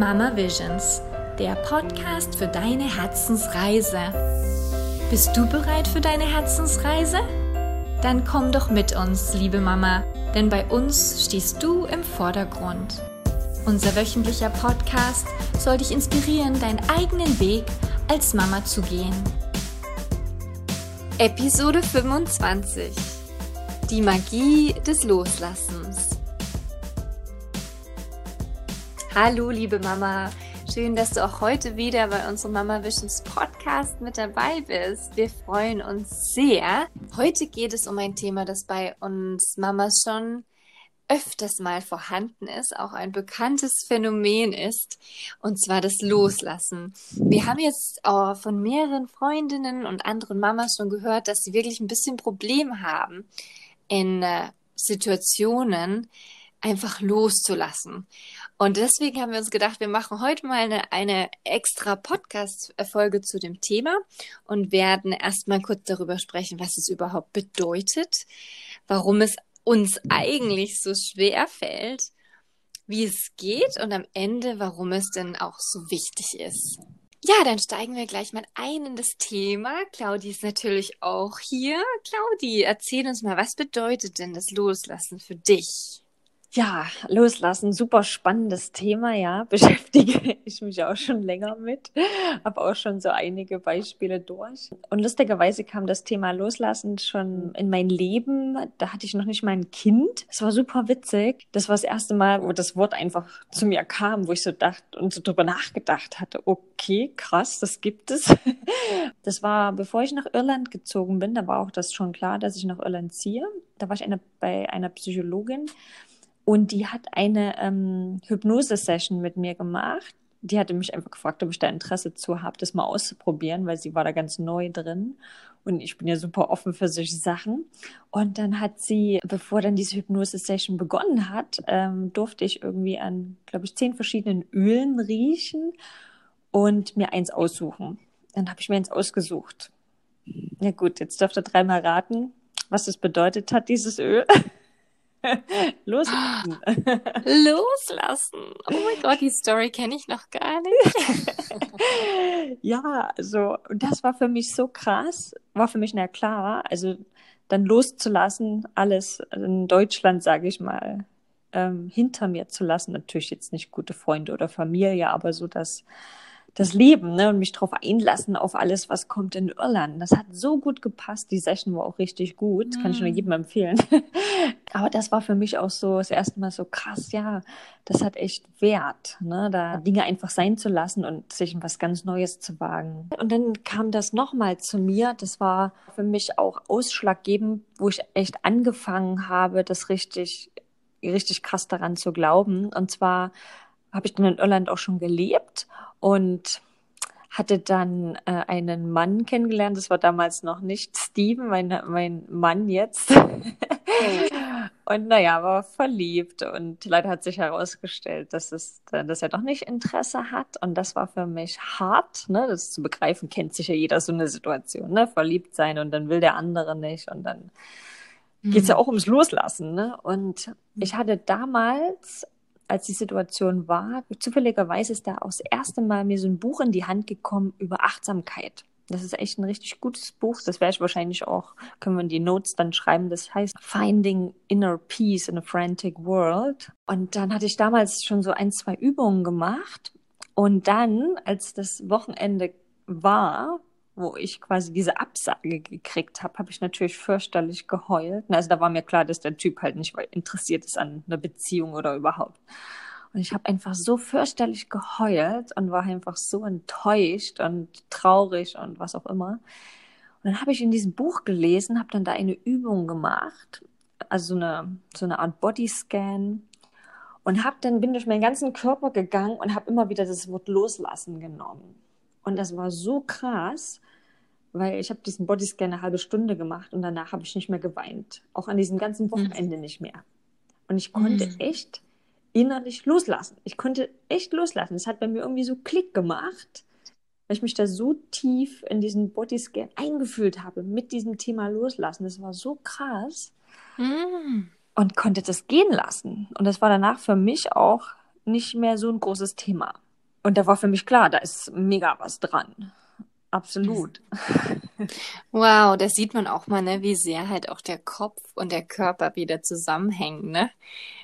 Mama Visions, der Podcast für deine Herzensreise. Bist du bereit für deine Herzensreise? Dann komm doch mit uns, liebe Mama, denn bei uns stehst du im Vordergrund. Unser wöchentlicher Podcast soll dich inspirieren, deinen eigenen Weg als Mama zu gehen. Episode 25 Die Magie des Loslassens. Hallo, liebe Mama. Schön, dass du auch heute wieder bei unserem Mama Visions Podcast mit dabei bist. Wir freuen uns sehr. Heute geht es um ein Thema, das bei uns Mamas schon öfters mal vorhanden ist, auch ein bekanntes Phänomen ist, und zwar das Loslassen. Wir haben jetzt auch von mehreren Freundinnen und anderen Mamas schon gehört, dass sie wirklich ein bisschen Problem haben in äh, Situationen, einfach loszulassen. Und deswegen haben wir uns gedacht, wir machen heute mal eine, eine extra Podcast-Folge zu dem Thema und werden erstmal kurz darüber sprechen, was es überhaupt bedeutet, warum es uns eigentlich so schwer fällt, wie es geht und am Ende, warum es denn auch so wichtig ist. Ja, dann steigen wir gleich mal ein in das Thema. Claudi ist natürlich auch hier. Claudi, erzähl uns mal, was bedeutet denn das Loslassen für dich? Ja, loslassen, super spannendes Thema, ja. Beschäftige ich mich auch schon länger mit. Habe auch schon so einige Beispiele durch. Und lustigerweise kam das Thema Loslassen schon in mein Leben. Da hatte ich noch nicht mal ein Kind. Es war super witzig. Das war das erste Mal, wo das Wort einfach zu mir kam, wo ich so dachte und so drüber nachgedacht hatte. Okay, krass, das gibt es. Das war, bevor ich nach Irland gezogen bin, da war auch das schon klar, dass ich nach Irland ziehe. Da war ich eine, bei einer Psychologin und die hat eine ähm, Hypnose-Session mit mir gemacht. Die hatte mich einfach gefragt, ob ich da Interesse zu habe, das mal auszuprobieren, weil sie war da ganz neu drin. Und ich bin ja super offen für solche Sachen. Und dann hat sie, bevor dann diese Hypnose-Session begonnen hat, ähm, durfte ich irgendwie an, glaube ich, zehn verschiedenen Ölen riechen und mir eins aussuchen. Dann habe ich mir eins ausgesucht. Ja gut, jetzt dürft ihr dreimal raten, was das bedeutet hat, dieses Öl. Loslassen. Loslassen. Oh mein Gott, die Story kenne ich noch gar nicht. ja, also das war für mich so krass, war für mich na klar, also dann loszulassen, alles in Deutschland, sage ich mal, ähm, hinter mir zu lassen. Natürlich jetzt nicht gute Freunde oder Familie, aber so das das Leben ne, und mich darauf einlassen auf alles, was kommt in Irland. Das hat so gut gepasst. Die Session war auch richtig gut. Mhm. Kann ich nur mhm. jedem empfehlen. Aber das war für mich auch so das erste Mal so krass, ja, das hat echt Wert, ne, da Dinge einfach sein zu lassen und sich in was ganz Neues zu wagen. Und dann kam das nochmal zu mir. Das war für mich auch ausschlaggebend, wo ich echt angefangen habe, das richtig, richtig krass daran zu glauben. Und zwar habe ich dann in Irland auch schon gelebt und hatte dann äh, einen Mann kennengelernt. Das war damals noch nicht Steven, mein, mein Mann jetzt. und naja, war verliebt und leider hat sich herausgestellt, dass, es, dass er doch nicht Interesse hat. Und das war für mich hart, ne? das zu begreifen, kennt sich ja jeder so eine Situation, ne? verliebt sein und dann will der andere nicht und dann mhm. geht's ja auch ums Loslassen. Ne? Und ich hatte damals als die Situation war, zufälligerweise ist da auch das erste Mal mir so ein Buch in die Hand gekommen über Achtsamkeit. Das ist echt ein richtig gutes Buch. Das werde ich wahrscheinlich auch, können wir in die Notes dann schreiben. Das heißt Finding Inner Peace in a Frantic World. Und dann hatte ich damals schon so ein, zwei Übungen gemacht. Und dann, als das Wochenende war, wo ich quasi diese Absage gekriegt habe, habe ich natürlich fürchterlich geheult. Also da war mir klar, dass der Typ halt nicht interessiert ist an einer Beziehung oder überhaupt. Und ich habe einfach so fürchterlich geheult und war einfach so enttäuscht und traurig und was auch immer. Und dann habe ich in diesem Buch gelesen, habe dann da eine Übung gemacht, also so eine, so eine Art Bodyscan und habe dann bin durch meinen ganzen Körper gegangen und habe immer wieder das Wort loslassen genommen. Und das war so krass, weil ich habe diesen Bodyscan eine halbe Stunde gemacht und danach habe ich nicht mehr geweint. Auch an diesem ganzen mhm. Wochenende mhm. nicht mehr. Und ich konnte mhm. echt innerlich loslassen. Ich konnte echt loslassen. Es hat bei mir irgendwie so Klick gemacht, weil ich mich da so tief in diesen Bodyscan eingefühlt habe mit diesem Thema Loslassen. Das war so krass. Mhm. Und konnte das gehen lassen. Und das war danach für mich auch nicht mehr so ein großes Thema. Und da war für mich klar, da ist mega was dran. Absolut. Wow, da sieht man auch mal, ne, wie sehr halt auch der Kopf und der Körper wieder zusammenhängen, ne?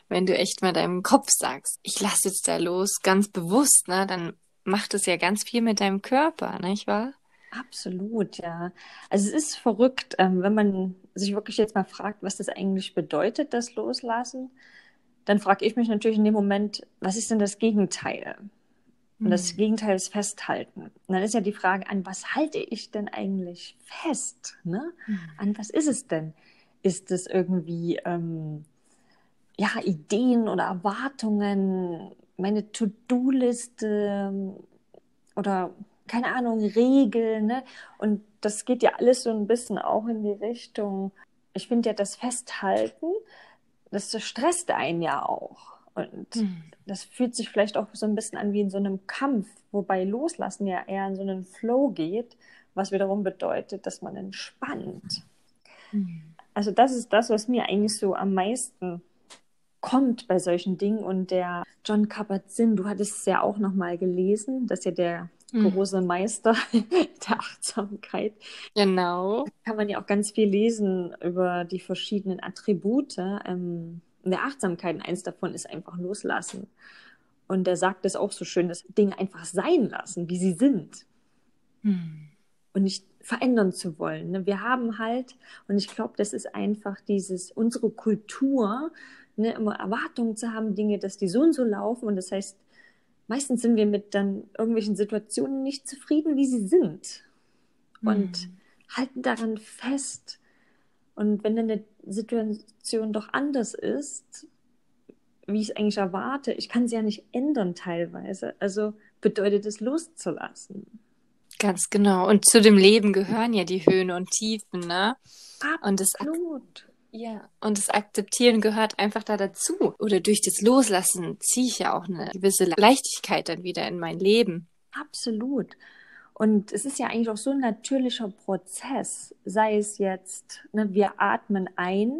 Wenn du echt mal deinem Kopf sagst, ich lasse jetzt da los, ganz bewusst, ne, dann macht es ja ganz viel mit deinem Körper, nicht wahr? Absolut, ja. Also es ist verrückt, ähm, wenn man sich wirklich jetzt mal fragt, was das eigentlich bedeutet, das Loslassen, dann frage ich mich natürlich in dem Moment, was ist denn das Gegenteil? Und das mhm. Gegenteil ist Festhalten. Und dann ist ja die Frage, an was halte ich denn eigentlich fest? Ne? Mhm. An was ist es denn? Ist es irgendwie ähm, ja, Ideen oder Erwartungen, meine To-Do-Liste ähm, oder keine Ahnung, Regeln. Ne? Und das geht ja alles so ein bisschen auch in die Richtung. Ich finde ja, das Festhalten, das stresst einen ja auch. Und hm. das fühlt sich vielleicht auch so ein bisschen an wie in so einem Kampf, wobei Loslassen ja eher in so einen Flow geht, was wiederum bedeutet, dass man entspannt. Hm. Also das ist das, was mir eigentlich so am meisten kommt bei solchen Dingen. Und der John Kabat-Zinn, du hattest es ja auch nochmal gelesen, dass ja der hm. große Meister der Achtsamkeit. Genau. Da kann man ja auch ganz viel lesen über die verschiedenen Attribute. Ähm, der Achtsamkeit, eins davon ist einfach loslassen. Und er sagt es auch so schön, dass Dinge einfach sein lassen, wie sie sind. Hm. Und nicht verändern zu wollen. Ne? Wir haben halt, und ich glaube, das ist einfach dieses, unsere Kultur, ne, immer Erwartungen zu haben, Dinge, dass die so und so laufen. Und das heißt, meistens sind wir mit dann irgendwelchen Situationen nicht zufrieden, wie sie sind. Und hm. halten daran fest. Und wenn dann eine Situation doch anders ist, wie ich es eigentlich erwarte, ich kann sie ja nicht ändern teilweise. Also bedeutet es loszulassen. Ganz genau. Und zu dem Leben gehören ja die Höhen und Tiefen, ne? Und das Absolut. Ja, und das Akzeptieren gehört einfach da dazu. Oder durch das Loslassen ziehe ich ja auch eine gewisse Leichtigkeit dann wieder in mein Leben. Absolut. Und es ist ja eigentlich auch so ein natürlicher Prozess, sei es jetzt, ne, wir atmen ein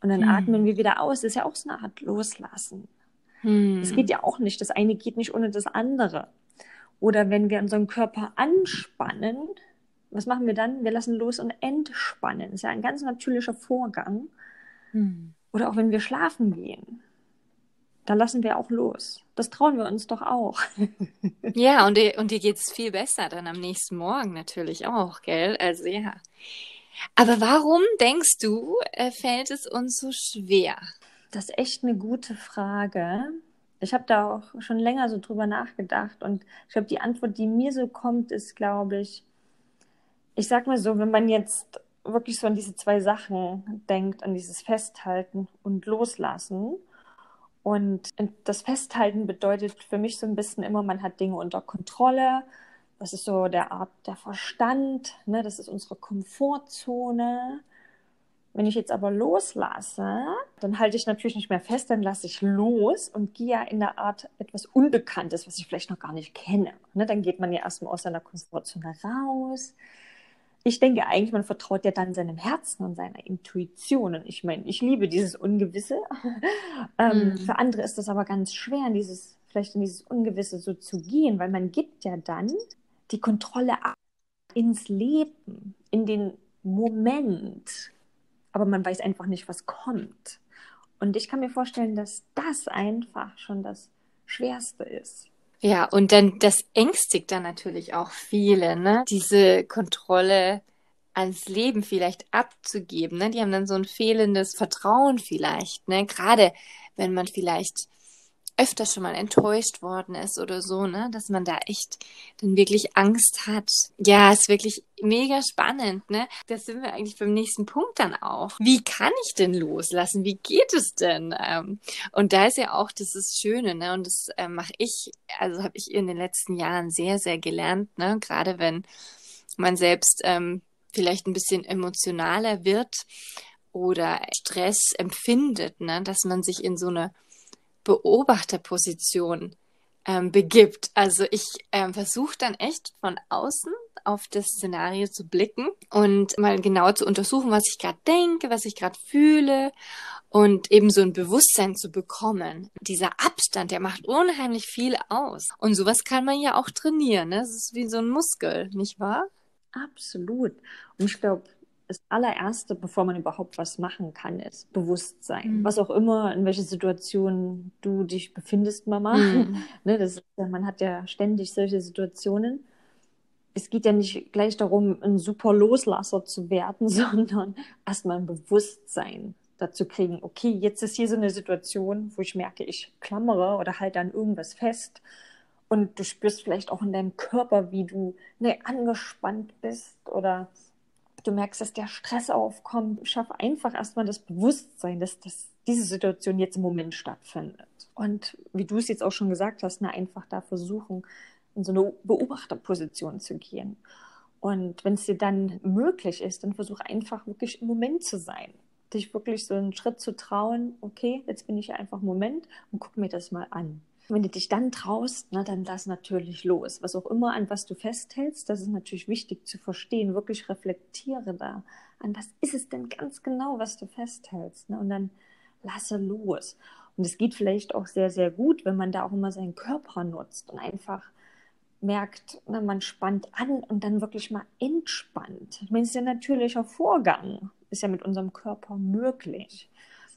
und dann hm. atmen wir wieder aus. Das ist ja auch so eine Art Loslassen. Hm. Es geht ja auch nicht. Das eine geht nicht ohne das andere. Oder wenn wir unseren Körper anspannen, was machen wir dann? Wir lassen los und entspannen. Das ist ja ein ganz natürlicher Vorgang. Hm. Oder auch wenn wir schlafen gehen da lassen wir auch los. Das trauen wir uns doch auch. ja, und, dir, und dir geht es viel besser dann am nächsten Morgen natürlich auch, gell? Also ja. Aber warum denkst du, äh, fällt es uns so schwer? Das ist echt eine gute Frage. Ich habe da auch schon länger so drüber nachgedacht und ich glaube, die Antwort, die mir so kommt, ist, glaube ich, ich sag mal so, wenn man jetzt wirklich so an diese zwei Sachen denkt, an dieses Festhalten und Loslassen, und das Festhalten bedeutet für mich so ein bisschen immer, man hat Dinge unter Kontrolle. Das ist so der Art der Verstand, ne? das ist unsere Komfortzone. Wenn ich jetzt aber loslasse, dann halte ich natürlich nicht mehr fest, dann lasse ich los und gehe ja in der Art etwas Unbekanntes, was ich vielleicht noch gar nicht kenne. Ne? Dann geht man ja erstmal aus seiner Komfortzone raus, ich denke eigentlich, man vertraut ja dann seinem Herzen und seiner Intuition. Und ich meine, ich liebe dieses Ungewisse. ähm, mhm. Für andere ist das aber ganz schwer, in dieses, vielleicht in dieses Ungewisse so zu gehen, weil man gibt ja dann die Kontrolle ins Leben, in den Moment. Aber man weiß einfach nicht, was kommt. Und ich kann mir vorstellen, dass das einfach schon das Schwerste ist. Ja, und dann, das ängstigt dann natürlich auch viele, ne? Diese Kontrolle ans Leben vielleicht abzugeben, ne? Die haben dann so ein fehlendes Vertrauen vielleicht, ne? Gerade wenn man vielleicht öfter schon mal enttäuscht worden ist oder so, ne, dass man da echt dann wirklich Angst hat. Ja, ist wirklich mega spannend, ne? Das sind wir eigentlich beim nächsten Punkt dann auch. Wie kann ich denn loslassen? Wie geht es denn? Ähm, und da ist ja auch das ist Schöne, ne? Und das äh, mache ich, also habe ich in den letzten Jahren sehr, sehr gelernt, ne? Gerade wenn man selbst ähm, vielleicht ein bisschen emotionaler wird oder Stress empfindet, ne? dass man sich in so eine Beobachterposition ähm, begibt. Also ich ähm, versuche dann echt von außen auf das Szenario zu blicken und mal genau zu untersuchen, was ich gerade denke, was ich gerade fühle Und eben so ein Bewusstsein zu bekommen. Dieser Abstand, der macht unheimlich viel aus. Und sowas kann man ja auch trainieren. Ne? Das ist wie so ein Muskel, nicht wahr? Absolut. Und ich glaube, das allererste, bevor man überhaupt was machen kann, ist Bewusstsein. Mhm. Was auch immer, in welcher Situation du dich befindest, Mama. Mhm. ne, das, man hat ja ständig solche Situationen. Es geht ja nicht gleich darum, ein super Loslasser zu werden, sondern erstmal ein Bewusstsein dazu kriegen, okay, jetzt ist hier so eine Situation, wo ich merke, ich klammere oder halte an irgendwas fest. Und du spürst vielleicht auch in deinem Körper, wie du ne, angespannt bist oder du merkst, dass der Stress aufkommt, schaff einfach erstmal das Bewusstsein, dass, dass diese Situation jetzt im Moment stattfindet. Und wie du es jetzt auch schon gesagt hast, ne, einfach da versuchen, in so eine Beobachterposition zu gehen. Und wenn es dir dann möglich ist, dann versuch einfach wirklich im Moment zu sein. Dich wirklich so einen Schritt zu trauen, okay, jetzt bin ich einfach im Moment und guck mir das mal an. Wenn du dich dann traust, na, dann lass natürlich los. Was auch immer, an was du festhältst, das ist natürlich wichtig zu verstehen. Wirklich reflektiere da. An was ist es denn ganz genau, was du festhältst? Ne? Und dann lasse los. Und es geht vielleicht auch sehr, sehr gut, wenn man da auch immer seinen Körper nutzt und einfach merkt, na, man spannt an und dann wirklich mal entspannt. Ich meine, es ist ja ein natürlicher Vorgang, ist ja mit unserem Körper möglich.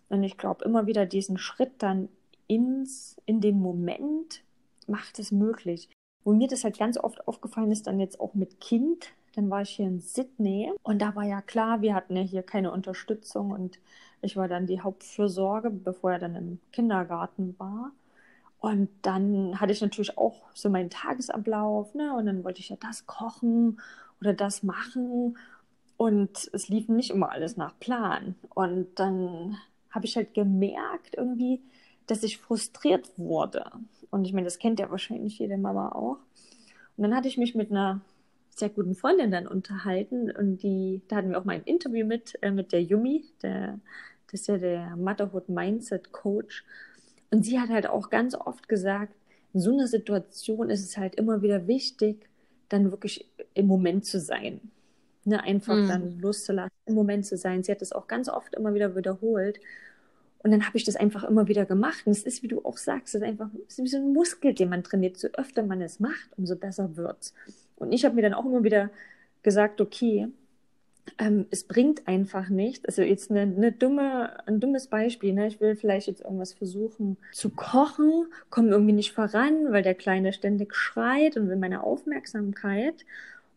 Und ich glaube, immer wieder diesen Schritt dann ins, in den Moment macht es möglich. Wo mir das halt ganz oft aufgefallen ist, dann jetzt auch mit Kind, dann war ich hier in Sydney und da war ja klar, wir hatten ja hier keine Unterstützung und ich war dann die Hauptfürsorge, bevor er dann im Kindergarten war. Und dann hatte ich natürlich auch so meinen Tagesablauf, ne? Und dann wollte ich ja das kochen oder das machen. Und es lief nicht immer alles nach Plan. Und dann habe ich halt gemerkt, irgendwie, dass ich frustriert wurde. Und ich meine, das kennt ja wahrscheinlich jede Mama auch. Und dann hatte ich mich mit einer sehr guten Freundin dann unterhalten und die, da hatten wir auch mal ein Interview mit, äh, mit der Yumi, der, das ist ja der Motherhood Mindset Coach. Und sie hat halt auch ganz oft gesagt, in so einer Situation ist es halt immer wieder wichtig, dann wirklich im Moment zu sein. Ne, einfach mhm. dann loszulassen, im Moment zu sein. Sie hat es auch ganz oft immer wieder wiederholt. Und dann habe ich das einfach immer wieder gemacht. Und es ist, wie du auch sagst, es ist einfach es ist wie so ein Muskel, den man trainiert. So öfter man es macht, umso besser wird's. Und ich habe mir dann auch immer wieder gesagt, okay, ähm, es bringt einfach nicht. Also jetzt eine, eine dumme, ein dummes Beispiel. Ne? Ich will vielleicht jetzt irgendwas versuchen zu kochen, komme irgendwie nicht voran, weil der Kleine ständig schreit und will meine Aufmerksamkeit.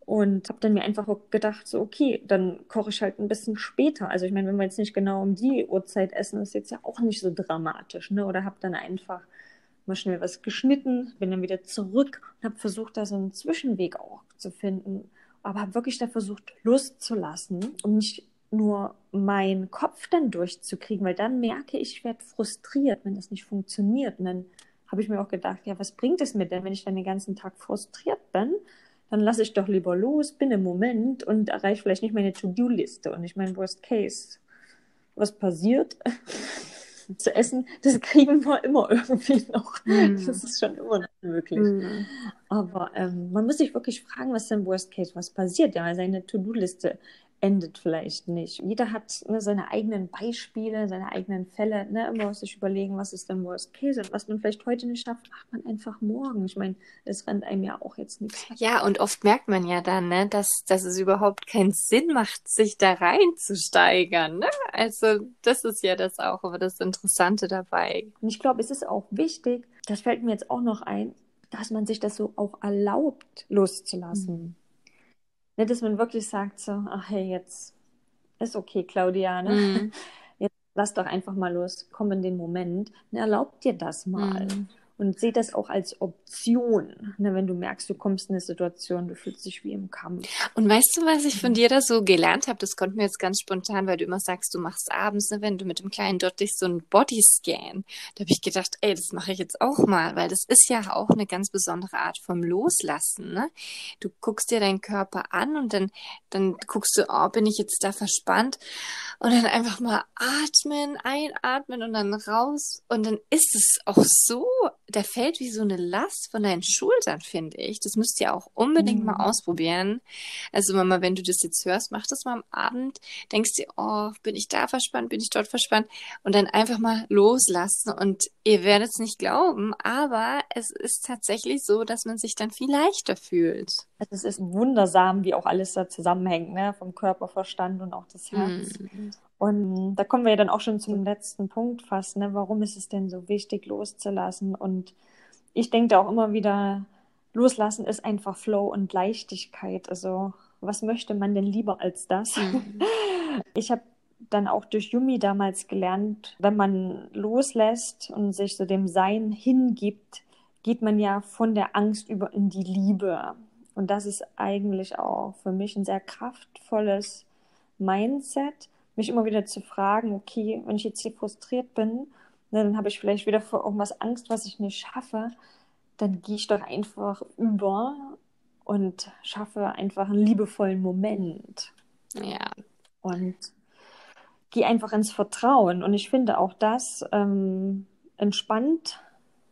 Und habe dann mir einfach gedacht, so, okay, dann koche ich halt ein bisschen später. Also ich meine, wenn wir jetzt nicht genau um die Uhrzeit essen, ist jetzt ja auch nicht so dramatisch, ne? Oder habe dann einfach mal schnell was geschnitten, bin dann wieder zurück und habe versucht, da so einen Zwischenweg auch zu finden. Aber habe wirklich da versucht, Lust zu lassen, um nicht nur meinen Kopf dann durchzukriegen, weil dann merke ich, ich werde frustriert, wenn das nicht funktioniert. Und dann habe ich mir auch gedacht, ja, was bringt es mir denn, wenn ich dann den ganzen Tag frustriert bin? Dann lasse ich doch lieber los, bin im Moment und erreiche vielleicht nicht meine To-Do-Liste. Und ich meine, Worst Case, was passiert? zu essen, das kriegen wir immer irgendwie noch. Mm. Das ist schon immer noch möglich. Mm. Aber ähm, man muss sich wirklich fragen, was denn Worst Case, was passiert, ja, seine To-Do-Liste endet vielleicht nicht. Jeder hat ne, seine eigenen Beispiele, seine eigenen Fälle. Ne, immer sich überlegen, was ist denn Worst Case und was man vielleicht heute nicht schafft, macht man einfach morgen. Ich meine, es rennt einem ja auch jetzt nichts. Ja, und oft merkt man ja dann, ne, dass, dass es überhaupt keinen Sinn macht, sich da reinzusteigern. Ne? Also das ist ja das auch, aber das Interessante dabei. Und ich glaube, es ist auch wichtig, das fällt mir jetzt auch noch ein, dass man sich das so auch erlaubt, loszulassen. Mhm. Ne, dass man wirklich sagt so, ach hey, jetzt ist okay, Claudia, ne? Mm. Jetzt lass doch einfach mal los, komm in den Moment. Ne, erlaub dir das mal. Mm und sehe das auch als Option, ne, wenn du merkst, du kommst in eine Situation, du fühlst dich wie im Kampf. Und weißt du, was ich von dir da so gelernt habe? Das konnten wir jetzt ganz spontan, weil du immer sagst, du machst abends, ne, wenn du mit dem kleinen Dottich so einen Bodyscan. Da habe ich gedacht, ey, das mache ich jetzt auch mal, weil das ist ja auch eine ganz besondere Art vom Loslassen. Ne? Du guckst dir deinen Körper an und dann, dann guckst du, oh, bin ich jetzt da verspannt? Und dann einfach mal atmen, einatmen und dann raus. Und dann ist es auch so da fällt wie so eine Last von deinen Schultern, finde ich. Das müsst ihr auch unbedingt mhm. mal ausprobieren. Also Mama, wenn du das jetzt hörst, mach das mal am Abend. Denkst dir, oh, bin ich da verspannt, bin ich dort verspannt? Und dann einfach mal loslassen. Und ihr werdet es nicht glauben, aber es ist tatsächlich so, dass man sich dann viel leichter fühlt. Also es ist wundersam, wie auch alles da zusammenhängt, ne? Vom Körper, Verstand und auch das Herz. Mhm. Und da kommen wir ja dann auch schon zum letzten Punkt fast, ne? Warum ist es denn so wichtig, loszulassen? Und ich denke da auch immer wieder, loslassen ist einfach Flow und Leichtigkeit. Also, was möchte man denn lieber als das? Mhm. Ich habe dann auch durch Yumi damals gelernt, wenn man loslässt und sich so dem Sein hingibt, geht man ja von der Angst über in die Liebe. Und das ist eigentlich auch für mich ein sehr kraftvolles Mindset mich immer wieder zu fragen, okay, wenn ich jetzt hier frustriert bin, ne, dann habe ich vielleicht wieder vor irgendwas Angst, was ich nicht schaffe, dann gehe ich doch einfach über und schaffe einfach einen liebevollen Moment. Ja. Und gehe einfach ins Vertrauen. Und ich finde auch das ähm, entspannt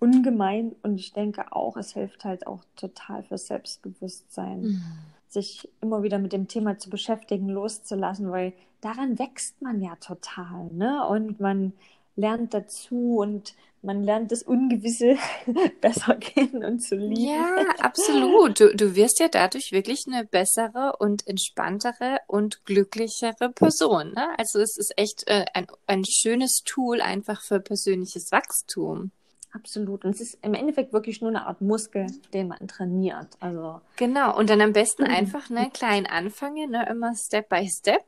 ungemein. Und ich denke auch, es hilft halt auch total fürs Selbstbewusstsein. Mhm sich immer wieder mit dem Thema zu beschäftigen, loszulassen, weil daran wächst man ja total, ne? Und man lernt dazu und man lernt das Ungewisse besser kennen und zu lieben. Ja, absolut. Du, du wirst ja dadurch wirklich eine bessere und entspanntere und glücklichere Person. Ne? Also es ist echt äh, ein, ein schönes Tool einfach für persönliches Wachstum. Absolut. Und es ist im Endeffekt wirklich nur eine Art Muskel, den man trainiert. Also genau. Und dann am besten mhm. einfach ne klein anfangen, ne immer Step by Step.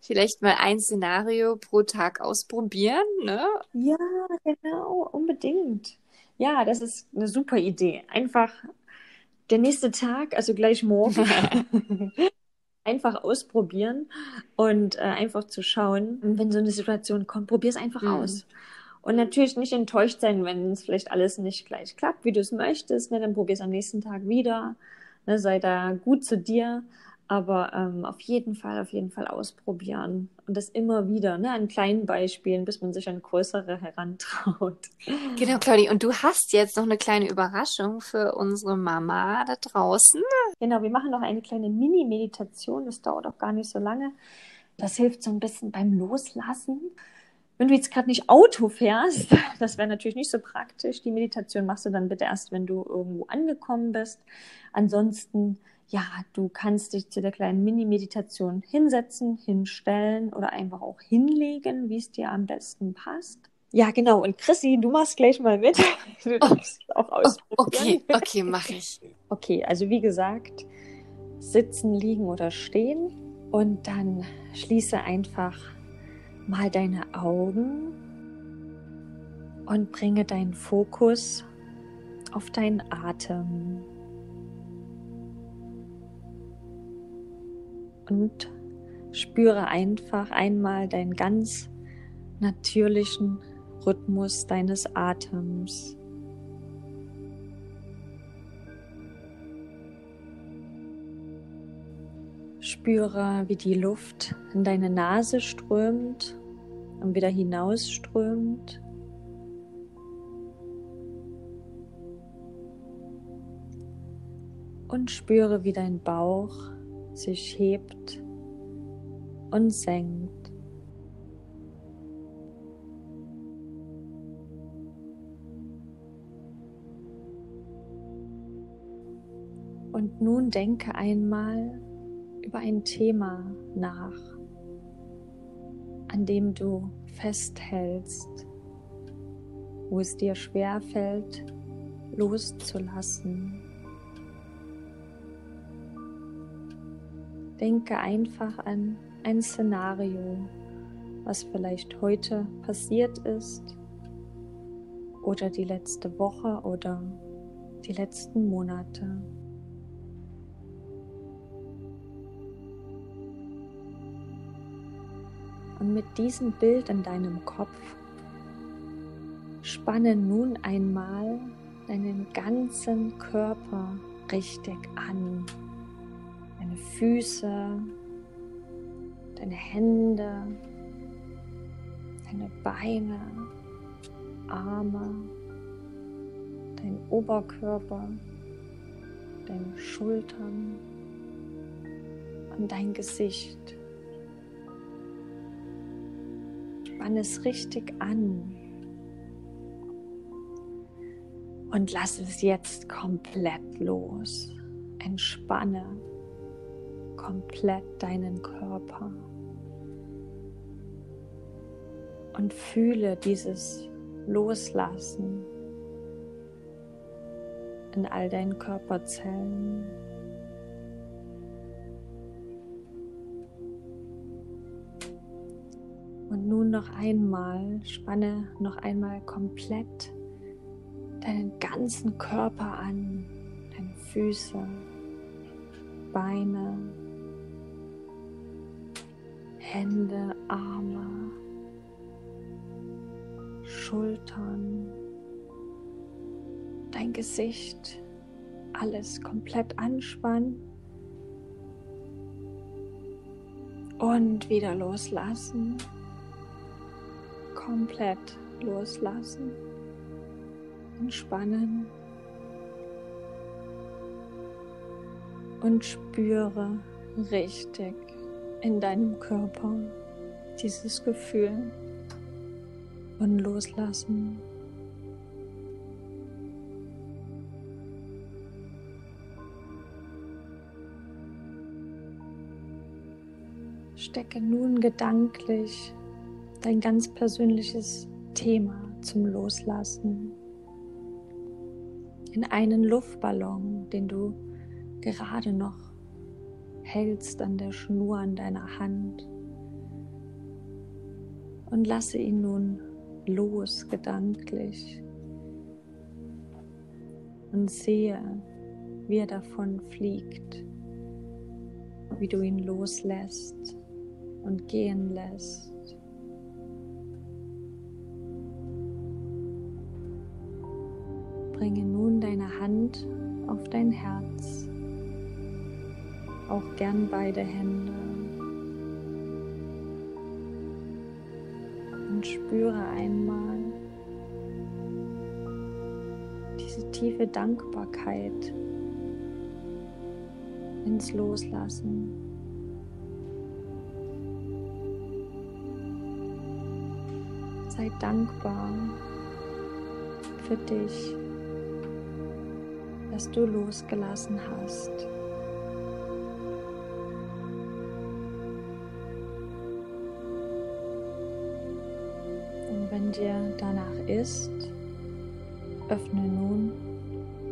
Vielleicht mal ein Szenario pro Tag ausprobieren, ne? Ja, genau, unbedingt. Ja, das ist eine super Idee. Einfach der nächste Tag, also gleich morgen, einfach ausprobieren und äh, einfach zu schauen, wenn so eine Situation kommt, probier es einfach mhm. aus. Und natürlich nicht enttäuscht sein, wenn es vielleicht alles nicht gleich klappt, wie du es möchtest. Ne? Dann probier es am nächsten Tag wieder. Ne? Sei da gut zu dir. Aber ähm, auf jeden Fall, auf jeden Fall ausprobieren. Und das immer wieder, ne, an kleinen Beispielen, bis man sich an größere herantraut. Genau, Claudi. Und du hast jetzt noch eine kleine Überraschung für unsere Mama da draußen. Genau, wir machen noch eine kleine Mini-Meditation. Das dauert auch gar nicht so lange. Das hilft so ein bisschen beim Loslassen. Wenn du jetzt gerade nicht Auto fährst, das wäre natürlich nicht so praktisch. Die Meditation machst du dann bitte erst, wenn du irgendwo angekommen bist. Ansonsten, ja, du kannst dich zu der kleinen Mini-Meditation hinsetzen, hinstellen oder einfach auch hinlegen, wie es dir am besten passt. Ja, genau. Und Chrissy, du machst gleich mal mit. Du darfst oh, auch ausprobieren. Okay, okay, mache ich. Okay, also wie gesagt, sitzen, liegen oder stehen und dann schließe einfach mal deine Augen und bringe deinen Fokus auf deinen Atem. Und spüre einfach einmal deinen ganz natürlichen Rhythmus deines Atems. Spüre, wie die Luft in deine Nase strömt und wieder hinausströmt. Und spüre, wie dein Bauch sich hebt und senkt. Und nun denke einmal über ein Thema nach, an dem du festhältst, wo es dir schwer fällt, loszulassen. Denke einfach an ein Szenario, was vielleicht heute passiert ist oder die letzte Woche oder die letzten Monate. Mit diesem Bild in deinem Kopf spanne nun einmal deinen ganzen Körper richtig an. Deine Füße, deine Hände, deine Beine, Arme, dein Oberkörper, deine Schultern und dein Gesicht. Spann es richtig an und lass es jetzt komplett los. Entspanne komplett deinen Körper und fühle dieses Loslassen in all deinen Körperzellen. Nun noch einmal, spanne noch einmal komplett deinen ganzen Körper an, deine Füße, Beine, Hände, Arme, Schultern, dein Gesicht, alles komplett anspannen und wieder loslassen, komplett loslassen, entspannen und spüre richtig in deinem Körper dieses Gefühl und loslassen. Stecke nun gedanklich dein ganz persönliches Thema zum Loslassen. In einen Luftballon, den du gerade noch hältst an der Schnur an deiner Hand. Und lasse ihn nun los gedanklich. Und sehe, wie er davon fliegt, wie du ihn loslässt und gehen lässt. Bringe nun deine Hand auf dein Herz, auch gern beide Hände. Und spüre einmal diese tiefe Dankbarkeit ins Loslassen. Sei dankbar für dich, dass du losgelassen hast. Und wenn dir danach ist, öffne nun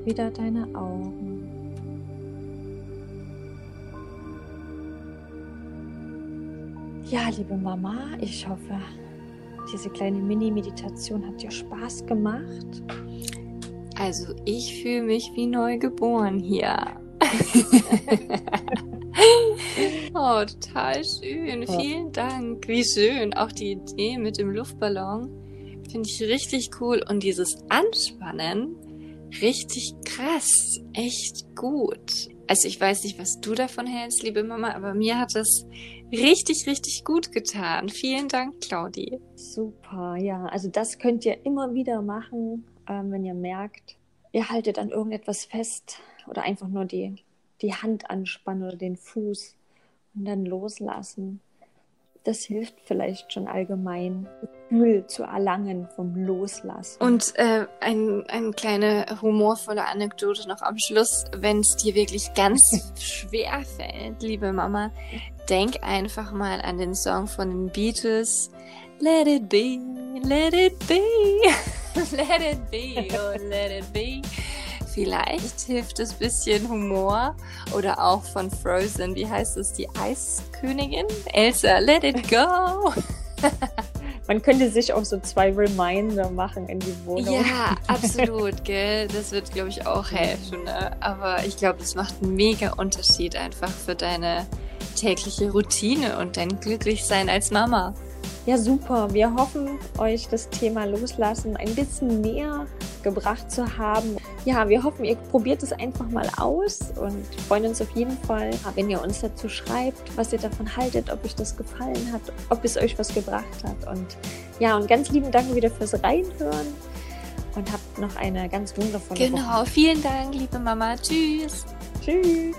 wieder deine Augen. Ja, liebe Mama, ich hoffe, diese kleine Mini-Meditation hat dir Spaß gemacht. Also ich fühle mich wie neu geboren hier. oh, total schön. Vielen Dank. Wie schön. Auch die Idee mit dem Luftballon finde ich richtig cool. Und dieses Anspannen, richtig krass. Echt gut. Also ich weiß nicht, was du davon hältst, liebe Mama, aber mir hat das richtig, richtig gut getan. Vielen Dank, Claudi. Super, ja. Also das könnt ihr immer wieder machen ähm, wenn ihr merkt, ihr haltet an irgendetwas fest oder einfach nur die, die Hand anspannen oder den Fuß und dann loslassen. Das hilft vielleicht schon allgemein, Gefühl zu erlangen vom Loslassen. Und äh, ein, eine kleine humorvolle Anekdote noch am Schluss. Wenn es dir wirklich ganz schwer fällt, liebe Mama, denk einfach mal an den Song von den Beatles. Let it be, let it be. let it be, oh, let it be. Vielleicht hilft es ein bisschen Humor oder auch von Frozen. Wie heißt es? Die Eiskönigin? Elsa, let it go. Man könnte sich auch so zwei Reminder machen in die Wohnung. Ja, absolut, gell? Das wird, glaube ich, auch helfen. Ne? Aber ich glaube, es macht einen mega Unterschied einfach für deine tägliche Routine und dein Glücklichsein als Mama. Ja, super. Wir hoffen, euch das Thema Loslassen ein bisschen näher gebracht zu haben. Ja, wir hoffen, ihr probiert es einfach mal aus und freuen uns auf jeden Fall, wenn ihr uns dazu schreibt, was ihr davon haltet, ob euch das gefallen hat, ob es euch was gebracht hat. Und ja, und ganz lieben Dank wieder fürs Reinhören. und habt noch eine ganz wundervolle genau. Woche. Genau, vielen Dank, liebe Mama. Tschüss. Tschüss.